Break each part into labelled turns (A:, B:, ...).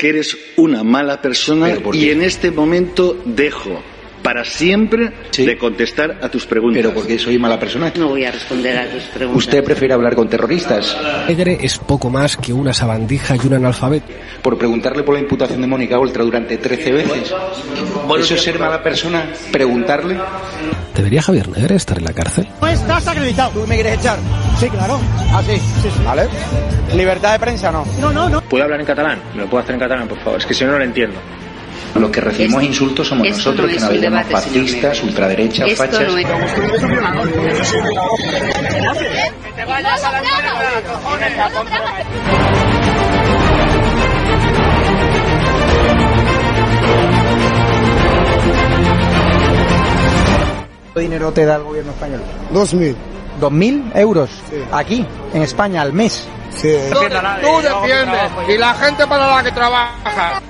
A: que eres una mala persona
B: ¿Pero por
A: y en este momento dejo para siempre
B: Sí.
A: de contestar a tus preguntas.
B: Pero porque soy mala persona.
C: No voy a responder a tus preguntas.
B: Usted prefiere hablar con terroristas.
D: Negre es poco más que una sabandija y un analfabeto.
B: Por preguntarle por la imputación de Mónica Oltra durante 13 veces. ¿Eso es ser mala persona? ¿Preguntarle?
D: ¿Debería Javier Negre estar en la cárcel?
E: No estás acreditado. ¿Tú me quieres echar? Sí, claro. Ah, sí, sí, sí. ¿Vale? ¿Libertad de prensa no? No, no, no.
F: ¿Puedo hablar en catalán? ¿Me lo puedo hacer en catalán, por favor? Es que si no, no lo entiendo.
B: Los que recibimos
C: Esto-
B: insultos somos nosotros,
C: no
B: que nos llamamos fascistas, ultraderechas,
C: Esto
B: fachas.
C: no es...
E: ¿Qué dinero te da el gobierno español?
G: Dos mil.
E: ¿Dos mil euros? Aquí, en España, al mes.
G: Sí.
E: Tú defiendes y la gente para la que trabaja.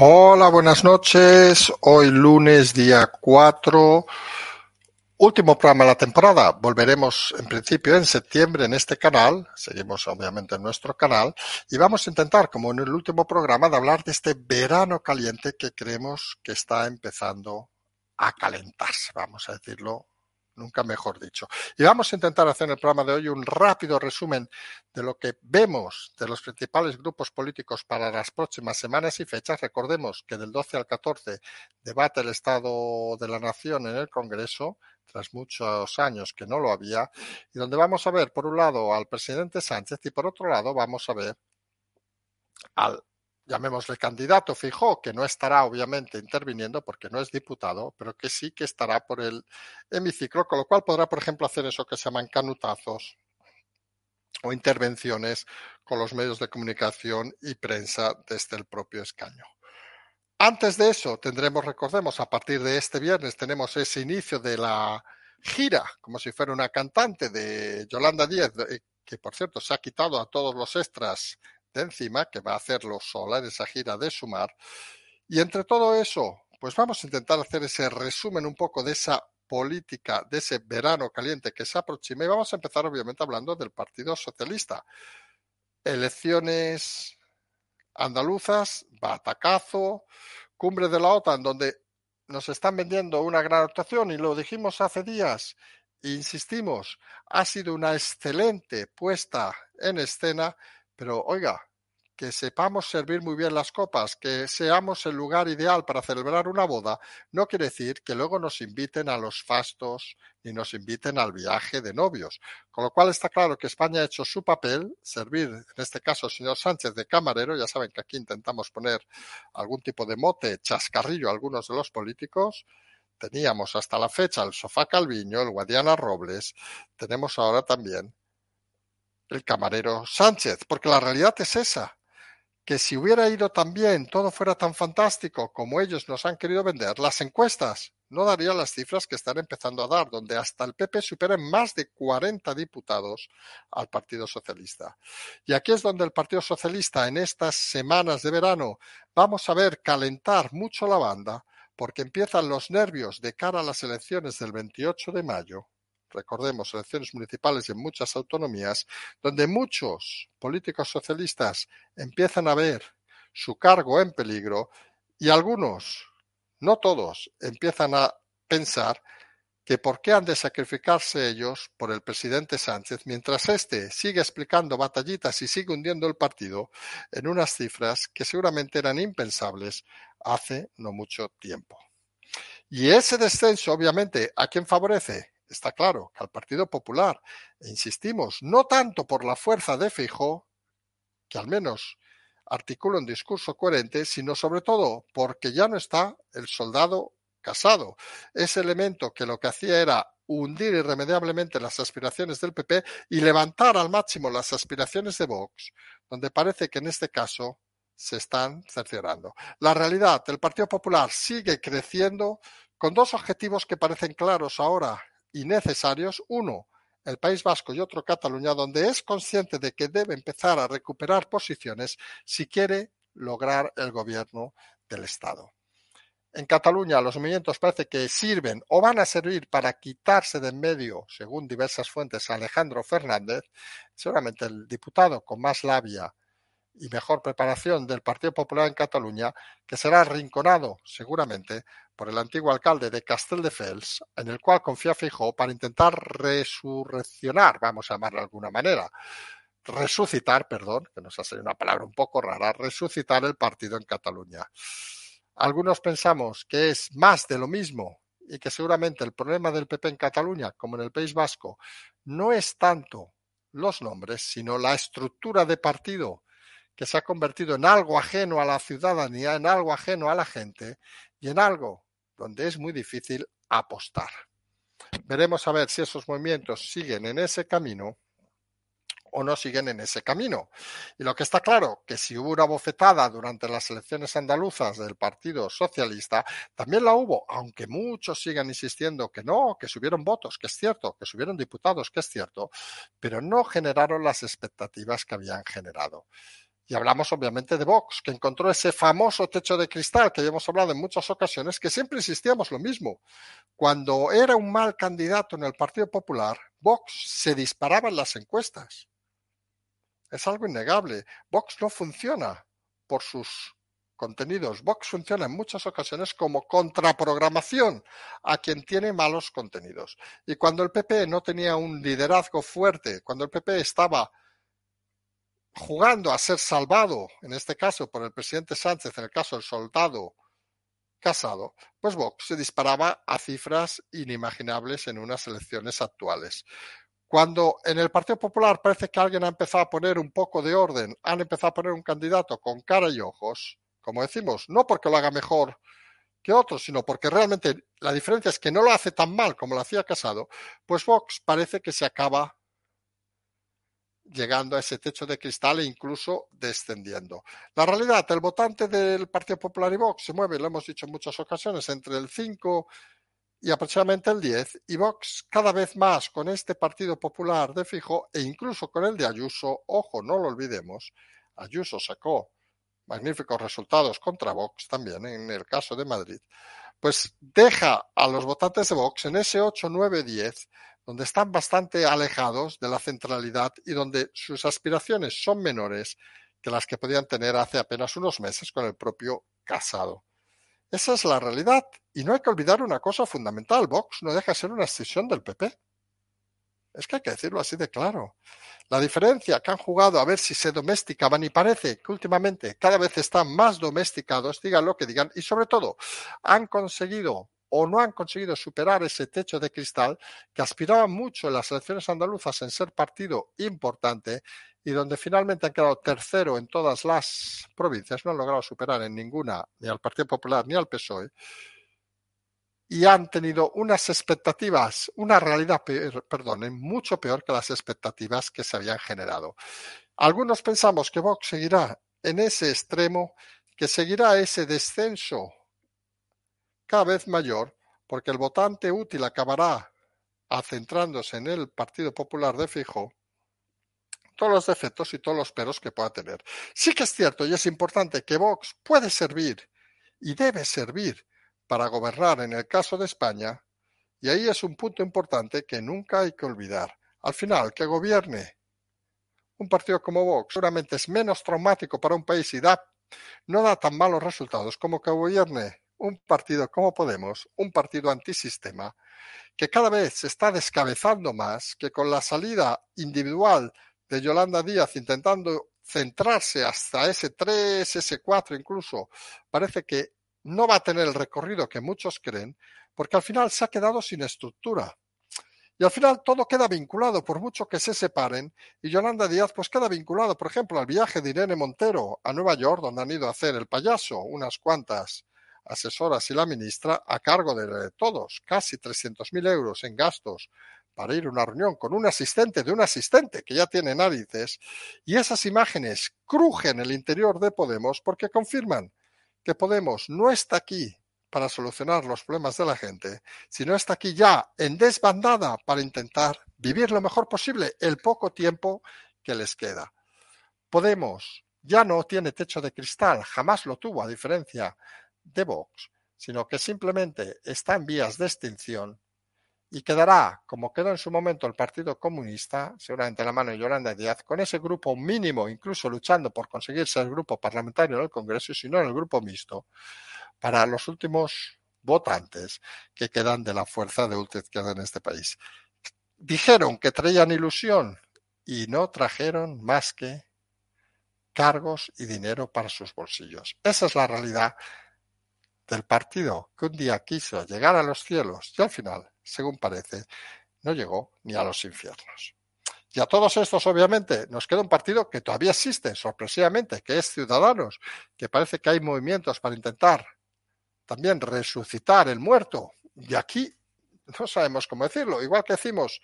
H: Hola, buenas noches. Hoy lunes, día 4, último programa de la temporada. Volveremos en principio en septiembre en este canal. Seguimos obviamente en nuestro canal. Y vamos a intentar, como en el último programa, de hablar de este verano caliente que creemos que está empezando a calentarse, vamos a decirlo nunca mejor dicho. Y vamos a intentar hacer en el programa de hoy un rápido resumen de lo que vemos de los principales grupos políticos para las próximas semanas y fechas. Recordemos que del 12 al 14 debate el Estado de la Nación en el Congreso, tras muchos años que no lo había, y donde vamos a ver, por un lado, al presidente Sánchez y por otro lado, vamos a ver al llamémosle candidato Fijó, que no estará obviamente interviniendo porque no es diputado, pero que sí que estará por el hemiciclo, con lo cual podrá, por ejemplo, hacer eso que se llaman canutazos o intervenciones con los medios de comunicación y prensa desde el propio escaño. Antes de eso, tendremos, recordemos, a partir de este viernes tenemos ese inicio de la gira, como si fuera una cantante de Yolanda Díez, eh, que por cierto se ha quitado a todos los extras de encima, que va a hacerlo sola en esa gira de sumar. Y entre todo eso, pues vamos a intentar hacer ese resumen un poco de esa política, de ese verano caliente que se aproxima. Y vamos a empezar obviamente hablando del Partido Socialista. Elecciones andaluzas, batacazo, cumbre de la OTAN, donde nos están vendiendo una gran actuación y lo dijimos hace días, insistimos, ha sido una excelente puesta en escena pero oiga, que sepamos servir muy bien las copas, que seamos el lugar ideal para celebrar una boda, no quiere decir que luego nos inviten a los fastos ni nos inviten al viaje de novios. Con lo cual está claro que España ha hecho su papel, servir, en este caso, al señor Sánchez de camarero. Ya saben que aquí intentamos poner algún tipo de mote, chascarrillo a algunos de los políticos. Teníamos hasta la fecha el sofá Calviño, el Guadiana Robles. Tenemos ahora también el camarero Sánchez, porque la realidad es esa, que si hubiera ido tan bien, todo fuera tan fantástico como ellos nos han querido vender, las encuestas no darían las cifras que están empezando a dar, donde hasta el PP supera en más de 40 diputados al Partido Socialista. Y aquí es donde el Partido Socialista en estas semanas de verano vamos a ver calentar mucho la banda, porque empiezan los nervios de cara a las elecciones del 28 de mayo recordemos, elecciones municipales en muchas autonomías, donde muchos políticos socialistas empiezan a ver su cargo en peligro y algunos, no todos, empiezan a pensar que por qué han de sacrificarse ellos por el presidente Sánchez mientras éste sigue explicando batallitas y sigue hundiendo el partido en unas cifras que seguramente eran impensables hace no mucho tiempo. Y ese descenso, obviamente, ¿a quién favorece? Está claro que al Partido Popular. E insistimos, no tanto por la fuerza de Feijóo, que al menos articula un discurso coherente, sino sobre todo porque ya no está el soldado Casado. Ese elemento que lo que hacía era hundir irremediablemente las aspiraciones del PP y levantar al máximo las aspiraciones de Vox, donde parece que en este caso se están cerciorando. La realidad, el Partido Popular sigue creciendo con dos objetivos que parecen claros ahora y necesarios. Uno, el País Vasco y otro Cataluña, donde es consciente de que debe empezar a recuperar posiciones si quiere lograr el gobierno del Estado en Cataluña los movimientos parece que sirven o van a servir para quitarse de en medio, según diversas fuentes, Alejandro Fernández, seguramente el diputado con más labia y mejor preparación del Partido Popular en Cataluña, que será arrinconado seguramente por el antiguo alcalde de Castelldefels, en el cual confía Fijó para intentar resurreccionar, vamos a llamarlo de alguna manera, resucitar, perdón, que nos ha salido una palabra un poco rara, resucitar el partido en Cataluña. Algunos pensamos que es más de lo mismo y que seguramente el problema del PP en Cataluña, como en el País Vasco, no es tanto los nombres, sino la estructura de partido que se ha convertido en algo ajeno a la ciudadanía, en algo ajeno a la gente y en algo donde es muy difícil apostar. Veremos a ver si esos movimientos siguen en ese camino o no siguen en ese camino. Y lo que está claro, que si hubo una bofetada durante las elecciones andaluzas del Partido Socialista, también la hubo, aunque muchos sigan insistiendo que no, que subieron votos, que es cierto, que subieron diputados, que es cierto, pero no generaron las expectativas que habían generado. Y hablamos obviamente de Vox, que encontró ese famoso techo de cristal que hemos hablado en muchas ocasiones, que siempre insistíamos lo mismo. Cuando era un mal candidato en el Partido Popular, Vox se disparaba en las encuestas. Es algo innegable. Vox no funciona por sus contenidos. Vox funciona en muchas ocasiones como contraprogramación a quien tiene malos contenidos. Y cuando el PP no tenía un liderazgo fuerte, cuando el PP estaba jugando a ser salvado, en este caso por el presidente Sánchez, en el caso del soldado Casado, pues Vox se disparaba a cifras inimaginables en unas elecciones actuales. Cuando en el Partido Popular parece que alguien ha empezado a poner un poco de orden, han empezado a poner un candidato con cara y ojos, como decimos, no porque lo haga mejor que otros, sino porque realmente la diferencia es que no lo hace tan mal como lo hacía Casado, pues Vox parece que se acaba llegando a ese techo de cristal e incluso descendiendo. La realidad, el votante del Partido Popular y Vox se mueve, lo hemos dicho en muchas ocasiones, entre el 5 y aproximadamente el 10, y Vox cada vez más con este Partido Popular de fijo e incluso con el de Ayuso, ojo, no lo olvidemos, Ayuso sacó magníficos resultados contra Vox también en el caso de Madrid, pues deja a los votantes de Vox en ese 8, 9, 10, donde están bastante alejados de la centralidad y donde sus aspiraciones son menores que las que podían tener hace apenas unos meses con el propio Casado. Esa es la realidad. Y no hay que olvidar una cosa fundamental. Vox no deja de ser una escisión del PP. Es que hay que decirlo así de claro. La diferencia que han jugado a ver si se domesticaban y parece que últimamente cada vez están más domesticados, digan lo que digan, y sobre todo han conseguido o no han conseguido superar ese techo de cristal que aspiraban mucho en las elecciones andaluzas en ser partido importante y donde finalmente han quedado tercero en todas las provincias, no han logrado superar en ninguna ni al Partido Popular ni al PSOE, y han tenido unas expectativas, una realidad, perdón, mucho peor que las expectativas que se habían generado. Algunos pensamos que Vox seguirá en ese extremo, que seguirá ese descenso cada vez mayor, porque el votante útil acabará acentrándose en el Partido Popular de Fijo todos los defectos y todos los peros que pueda tener. Sí que es cierto y es importante que Vox puede servir y debe servir para gobernar en el caso de España, y ahí es un punto importante que nunca hay que olvidar. Al final, que gobierne un partido como Vox seguramente es menos traumático para un país y da, no da tan malos resultados como que gobierne un partido como Podemos, un partido antisistema, que cada vez se está descabezando más, que con la salida individual de Yolanda Díaz intentando centrarse hasta ese 3, ese 4 incluso, parece que no va a tener el recorrido que muchos creen, porque al final se ha quedado sin estructura. Y al final todo queda vinculado, por mucho que se separen, y Yolanda Díaz pues queda vinculado, por ejemplo, al viaje de Irene Montero a Nueva York, donde han ido a hacer el payaso unas cuantas asesoras y la ministra, a cargo de todos, casi 300.000 euros en gastos para ir a una reunión con un asistente de un asistente que ya tiene narices, y esas imágenes crujen el interior de Podemos porque confirman que Podemos no está aquí para solucionar los problemas de la gente, sino está aquí ya en desbandada para intentar vivir lo mejor posible el poco tiempo que les queda. Podemos ya no tiene techo de cristal, jamás lo tuvo, a diferencia de Vox, sino que simplemente está en vías de extinción y quedará, como quedó en su momento el Partido Comunista, seguramente la mano de Yolanda Díaz, con ese grupo mínimo, incluso luchando por conseguir ser el grupo parlamentario en el Congreso, y si no en el grupo mixto, para los últimos votantes que quedan de la fuerza de ultraizquierda en este país. Dijeron que traían ilusión y no trajeron más que cargos y dinero para sus bolsillos. Esa es la realidad del partido que un día quiso llegar a los cielos y al final, según parece, no llegó ni a los infiernos. Y a todos estos, obviamente, nos queda un partido que todavía existe, sorpresivamente, que es Ciudadanos, que parece que hay movimientos para intentar también resucitar el muerto. Y aquí no sabemos cómo decirlo. Igual que decimos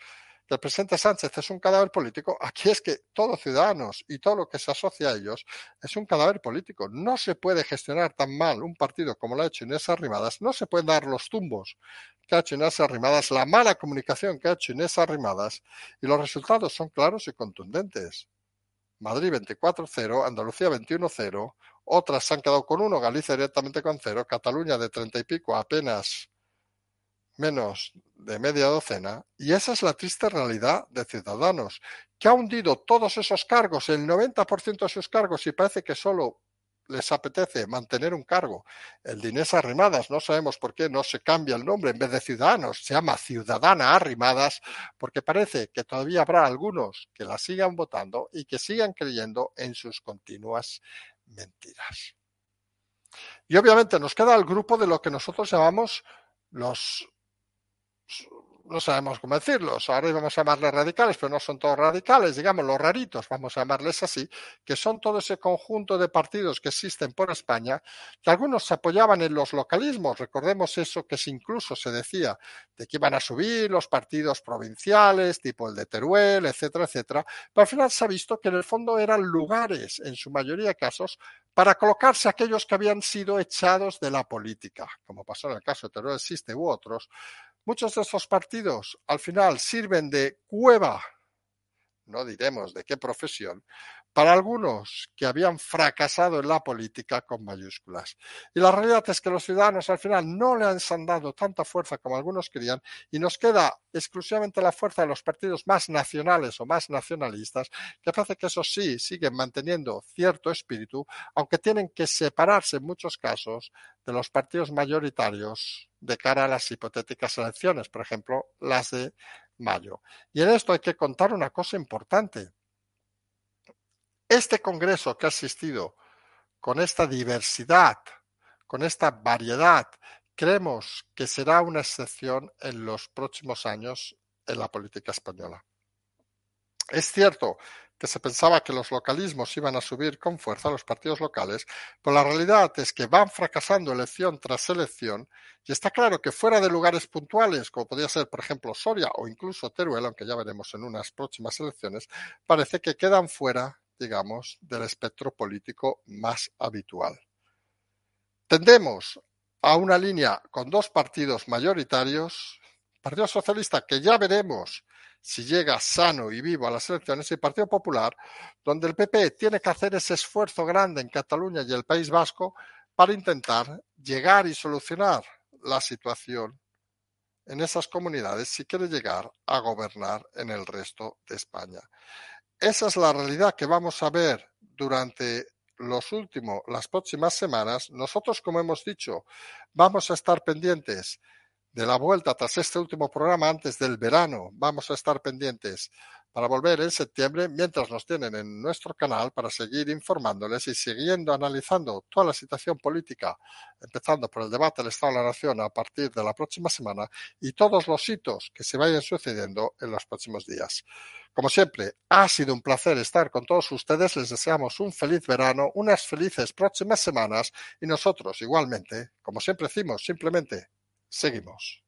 H: que el presidente Sánchez es un cadáver político, aquí es que todos ciudadanos y todo lo que se asocia a ellos es un cadáver político. No se puede gestionar tan mal un partido como lo ha hecho Inés Arrimadas, no se pueden dar los tumbos que ha hecho Inés Arrimadas, la mala comunicación que ha hecho Inés Arrimadas, y los resultados son claros y contundentes. Madrid 24-0, Andalucía 21-0, otras se han quedado con uno, Galicia directamente con cero, Cataluña de treinta y pico apenas menos de media docena, y esa es la triste realidad de Ciudadanos, que ha hundido todos esos cargos, el 90% de sus cargos, y parece que solo les apetece mantener un cargo. El de Arrimadas, no sabemos por qué no se cambia el nombre, en vez de Ciudadanos, se llama Ciudadana Arrimadas, porque parece que todavía habrá algunos que la sigan votando y que sigan creyendo en sus continuas mentiras. Y obviamente nos queda el grupo de lo que nosotros llamamos los no sabemos cómo decirlos, ahora vamos a llamarles radicales, pero no son todos radicales, digamos los raritos, vamos a llamarles así, que son todo ese conjunto de partidos que existen por España, que algunos se apoyaban en los localismos, recordemos eso que incluso se decía, de que iban a subir los partidos provinciales, tipo el de Teruel, etcétera, etcétera, pero al final se ha visto que en el fondo eran lugares, en su mayoría de casos, para colocarse aquellos que habían sido echados de la política, como pasó en el caso de Teruel Existe u otros, Muchos de estos partidos al final sirven de cueva, no diremos de qué profesión, para algunos que habían fracasado en la política con mayúsculas. Y la realidad es que los ciudadanos al final no le han dado tanta fuerza como algunos querían y nos queda exclusivamente la fuerza de los partidos más nacionales o más nacionalistas, que parece que eso sí siguen manteniendo cierto espíritu, aunque tienen que separarse en muchos casos de los partidos mayoritarios de cara a las hipotéticas elecciones, por ejemplo, las de mayo. Y en esto hay que contar una cosa importante este Congreso que ha asistido con esta diversidad, con esta variedad, creemos que será una excepción en los próximos años en la política española. Es cierto que se pensaba que los localismos iban a subir con fuerza los partidos locales, pero la realidad es que van fracasando elección tras elección y está claro que fuera de lugares puntuales, como podría ser, por ejemplo, Soria o incluso Teruel, aunque ya veremos en unas próximas elecciones, parece que quedan fuera digamos, del espectro político más habitual. Tendemos a una línea con dos partidos mayoritarios, Partido Socialista, que ya veremos si llega sano y vivo a las elecciones, y Partido Popular, donde el PP tiene que hacer ese esfuerzo grande en Cataluña y el País Vasco para intentar llegar y solucionar la situación en esas comunidades si quiere llegar a gobernar en el resto de España. Esa es la realidad que vamos a ver durante los últimos, las próximas semanas, nosotros, como hemos dicho, vamos a estar pendientes de la vuelta tras este último programa antes del verano. Vamos a estar pendientes para volver en septiembre mientras nos tienen en nuestro canal para seguir informándoles y siguiendo analizando toda la situación política, empezando por el debate del Estado de la Nación a partir de la próxima semana y todos los hitos que se vayan sucediendo en los próximos días. Como siempre, ha sido un placer estar con todos ustedes. Les deseamos un feliz verano, unas felices próximas semanas y nosotros igualmente, como siempre decimos, simplemente seguimos.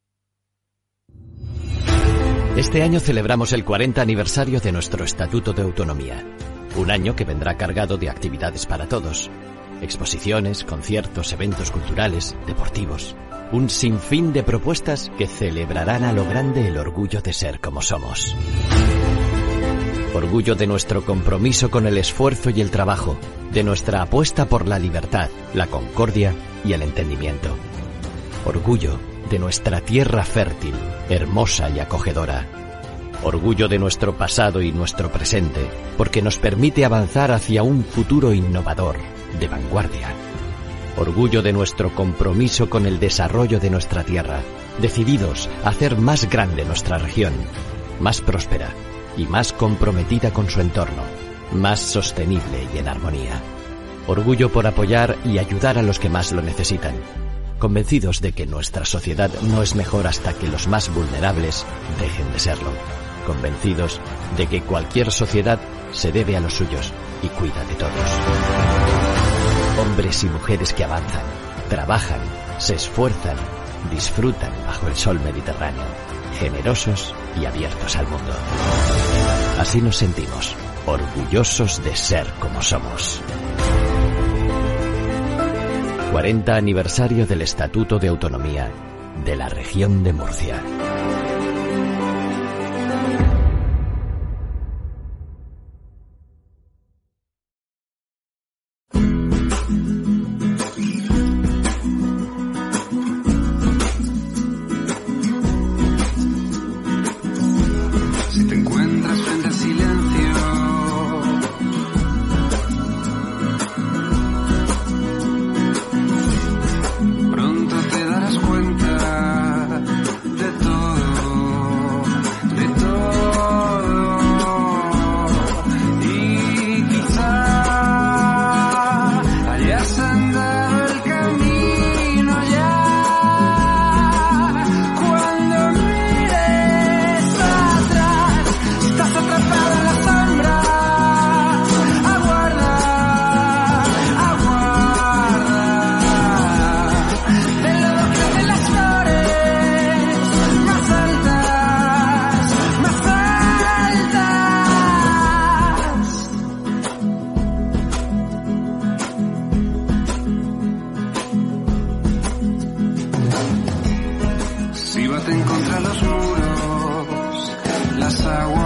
C: Este año celebramos el 40 aniversario de nuestro Estatuto de Autonomía. Un año que vendrá cargado de actividades para todos. Exposiciones, conciertos, eventos culturales, deportivos. Un sinfín de propuestas que celebrarán a lo grande el orgullo de ser como somos. Orgullo de nuestro compromiso con el esfuerzo y el trabajo, de nuestra apuesta por la libertad, la concordia y el entendimiento. Orgullo de nuestra tierra fértil, hermosa y acogedora. Orgullo de nuestro pasado y nuestro presente, porque nos permite avanzar hacia un futuro innovador, de vanguardia. Orgullo de nuestro compromiso con el desarrollo de nuestra tierra, decididos a hacer más grande nuestra región, más próspera y más comprometida con su entorno, más sostenible y en armonía. Orgullo por apoyar y ayudar a los que más lo necesitan convencidos de que nuestra sociedad no es mejor hasta que los más vulnerables dejen de serlo, convencidos de que cualquier sociedad se debe a los suyos y cuida de todos. Hombres y mujeres que avanzan, trabajan, se esfuerzan, disfrutan bajo el sol mediterráneo, generosos y abiertos al mundo. Así nos sentimos, orgullosos de ser como somos. 40 aniversario del Estatuto de Autonomía de la región de Murcia. Combate contra los muros, las aguas.